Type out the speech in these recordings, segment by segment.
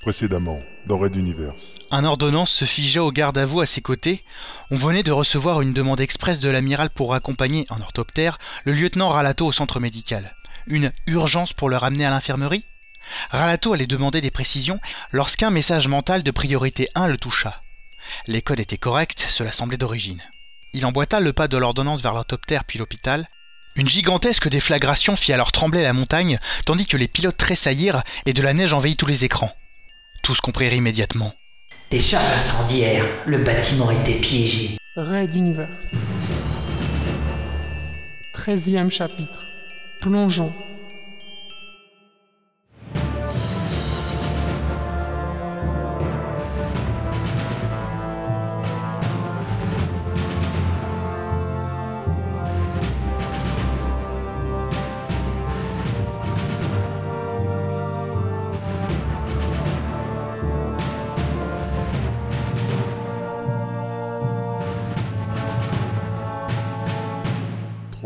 Précédemment, dans Red Universe. Un ordonnance se figeait au garde à vous à ses côtés. On venait de recevoir une demande express de l'amiral pour accompagner, en orthoptère, le lieutenant Ralato au centre médical. Une urgence pour le ramener à l'infirmerie? Ralato allait demander des précisions lorsqu'un message mental de priorité 1 le toucha. Les codes étaient corrects, cela semblait d'origine. Il emboîta le pas de l'ordonnance vers l'orthoptère puis l'hôpital. Une gigantesque déflagration fit alors trembler la montagne, tandis que les pilotes tressaillirent et de la neige envahit tous les écrans. Tous comprirent immédiatement. Des charges incendiaires, le bâtiment était piégé. Raid Universe. 13e chapitre. Plongeons.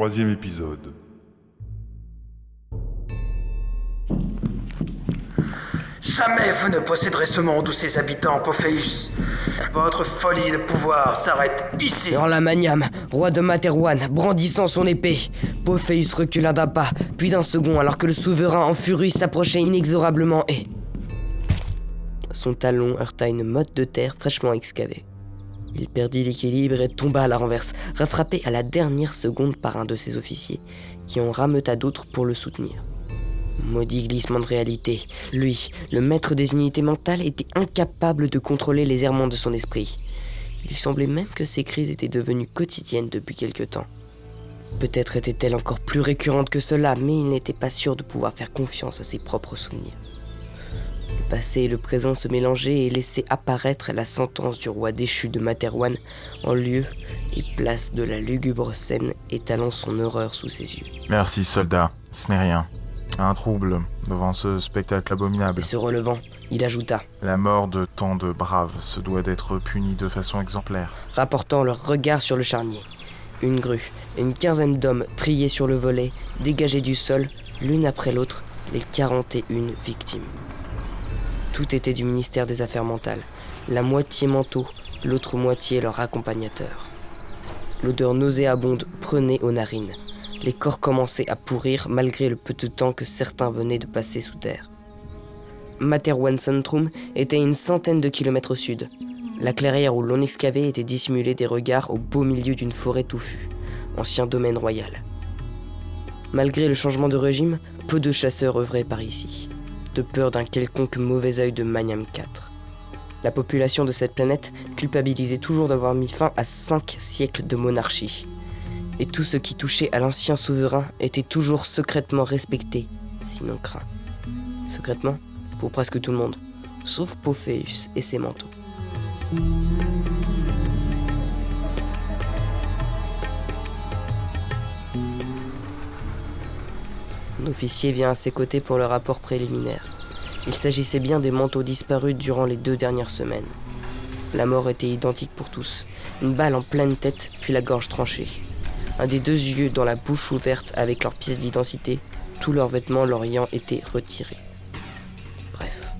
Troisième épisode. Jamais vous ne posséderez ce monde ou ses habitants, Pophéus. Votre folie de pouvoir s'arrête ici. Dans la Magnam, roi de Materwan, brandissant son épée, Pophéus recula d'un pas, puis d'un second, alors que le souverain en furie s'approchait inexorablement et. Son talon heurta une motte de terre fraîchement excavée. Il perdit l'équilibre et tomba à la renverse, rattrapé à la dernière seconde par un de ses officiers, qui en rameuta d'autres pour le soutenir. Maudit glissement de réalité. Lui, le maître des unités mentales, était incapable de contrôler les errements de son esprit. Il semblait même que ces crises étaient devenues quotidiennes depuis quelque temps. Peut-être étaient-elles encore plus récurrentes que cela, mais il n'était pas sûr de pouvoir faire confiance à ses propres souvenirs. Le passé et le présent se mélangeaient et laissaient apparaître la sentence du roi déchu de Materwan en lieu et place de la lugubre scène étalant son horreur sous ses yeux. Merci, soldat. Ce n'est rien. Un trouble devant ce spectacle abominable. Et se relevant, il ajouta, La mort de tant de braves se doit d'être punie de façon exemplaire. rapportant leur regard sur le charnier. Une grue et une quinzaine d'hommes triés sur le volet, dégagés du sol, l'une après l'autre, les 41 victimes. Tout était du ministère des Affaires mentales. La moitié manteau, l'autre moitié leur accompagnateur. L'odeur nauséabonde prenait aux narines. Les corps commençaient à pourrir malgré le peu de temps que certains venaient de passer sous terre. Materwan Centrum était une centaine de kilomètres au sud. La clairière où l'on excavait était dissimulée des regards au beau milieu d'une forêt touffue, ancien domaine royal. Malgré le changement de régime, peu de chasseurs œuvraient par ici, de peur d'un quelconque mauvais œil de Magnam IV. La population de cette planète culpabilisait toujours d'avoir mis fin à cinq siècles de monarchie. Et tout ce qui touchait à l'ancien souverain était toujours secrètement respecté, sinon craint. Secrètement Pour presque tout le monde, sauf Pophéus et ses manteaux. Un officier vient à ses côtés pour le rapport préliminaire. Il s'agissait bien des manteaux disparus durant les deux dernières semaines. La mort était identique pour tous. Une balle en pleine tête, puis la gorge tranchée. Un des deux yeux dans la bouche ouverte avec leurs pièces d'identité, tous leurs vêtements leur ayant été retirés. Bref,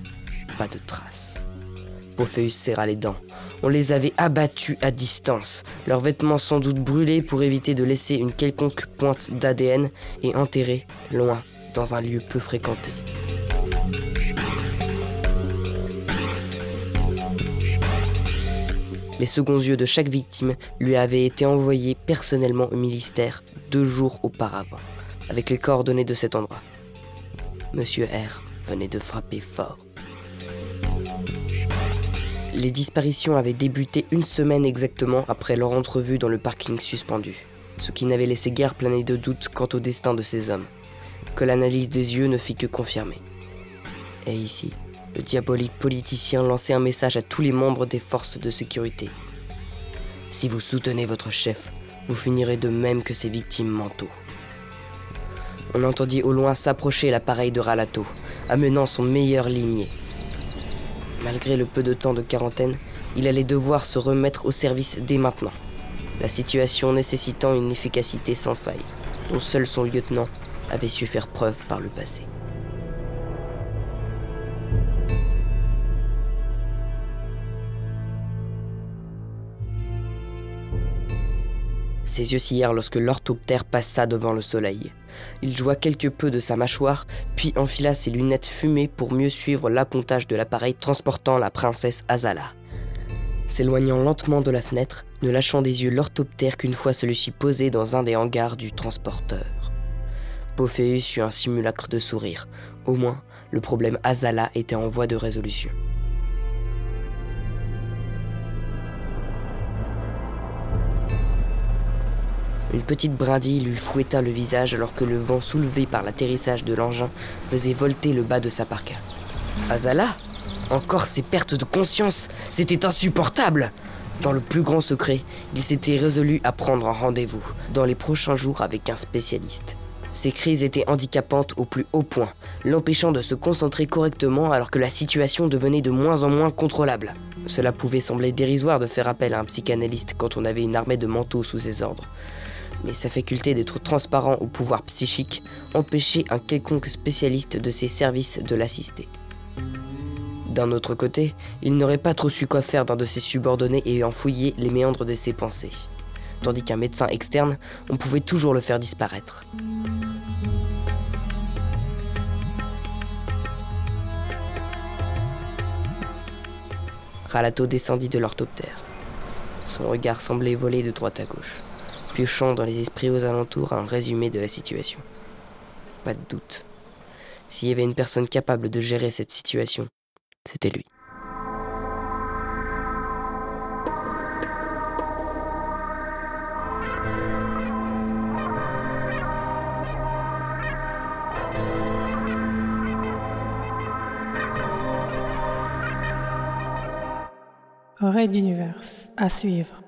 pas de traces. Pophéus serra les dents. On les avait abattus à distance, leurs vêtements sans doute brûlés pour éviter de laisser une quelconque pointe d'ADN et enterrés loin dans un lieu peu fréquenté. Les seconds yeux de chaque victime lui avaient été envoyés personnellement au ministère deux jours auparavant, avec les coordonnées de cet endroit. Monsieur R venait de frapper fort. Les disparitions avaient débuté une semaine exactement après leur entrevue dans le parking suspendu, ce qui n'avait laissé guère planer de doute quant au destin de ces hommes, que l'analyse des yeux ne fit que confirmer. Et ici, le diabolique politicien lançait un message à tous les membres des forces de sécurité. Si vous soutenez votre chef, vous finirez de même que ses victimes mentaux. On entendit au loin s'approcher l'appareil de Ralato, amenant son meilleur limier. Malgré le peu de temps de quarantaine, il allait devoir se remettre au service dès maintenant, la situation nécessitant une efficacité sans faille, dont seul son lieutenant avait su faire preuve par le passé. Ses yeux sillèrent lorsque l'orthoptère passa devant le soleil. Il joua quelque peu de sa mâchoire, puis enfila ses lunettes fumées pour mieux suivre l'appontage de l'appareil transportant la princesse Azala. S'éloignant lentement de la fenêtre, ne lâchant des yeux l'orthoptère qu'une fois celui-ci posé dans un des hangars du transporteur. Pophéus eut un simulacre de sourire. Au moins, le problème Azala était en voie de résolution. Une petite brindille lui fouetta le visage alors que le vent soulevé par l'atterrissage de l'engin faisait volter le bas de sa parka. Azala Encore ces pertes de conscience C'était insupportable Dans le plus grand secret, il s'était résolu à prendre un rendez-vous dans les prochains jours avec un spécialiste. Ces crises étaient handicapantes au plus haut point, l'empêchant de se concentrer correctement alors que la situation devenait de moins en moins contrôlable. Cela pouvait sembler dérisoire de faire appel à un psychanalyste quand on avait une armée de manteaux sous ses ordres mais sa faculté d'être transparent au pouvoir psychique empêchait un quelconque spécialiste de ses services de l'assister. D'un autre côté, il n'aurait pas trop su quoi faire d'un de ses subordonnés ayant fouillé les méandres de ses pensées. Tandis qu'un médecin externe, on pouvait toujours le faire disparaître. Ralato descendit de l'orthoptère. Son regard semblait voler de droite à gauche piochant dans les esprits aux alentours un résumé de la situation. Pas de doute. S'il y avait une personne capable de gérer cette situation, c'était lui. À suivre.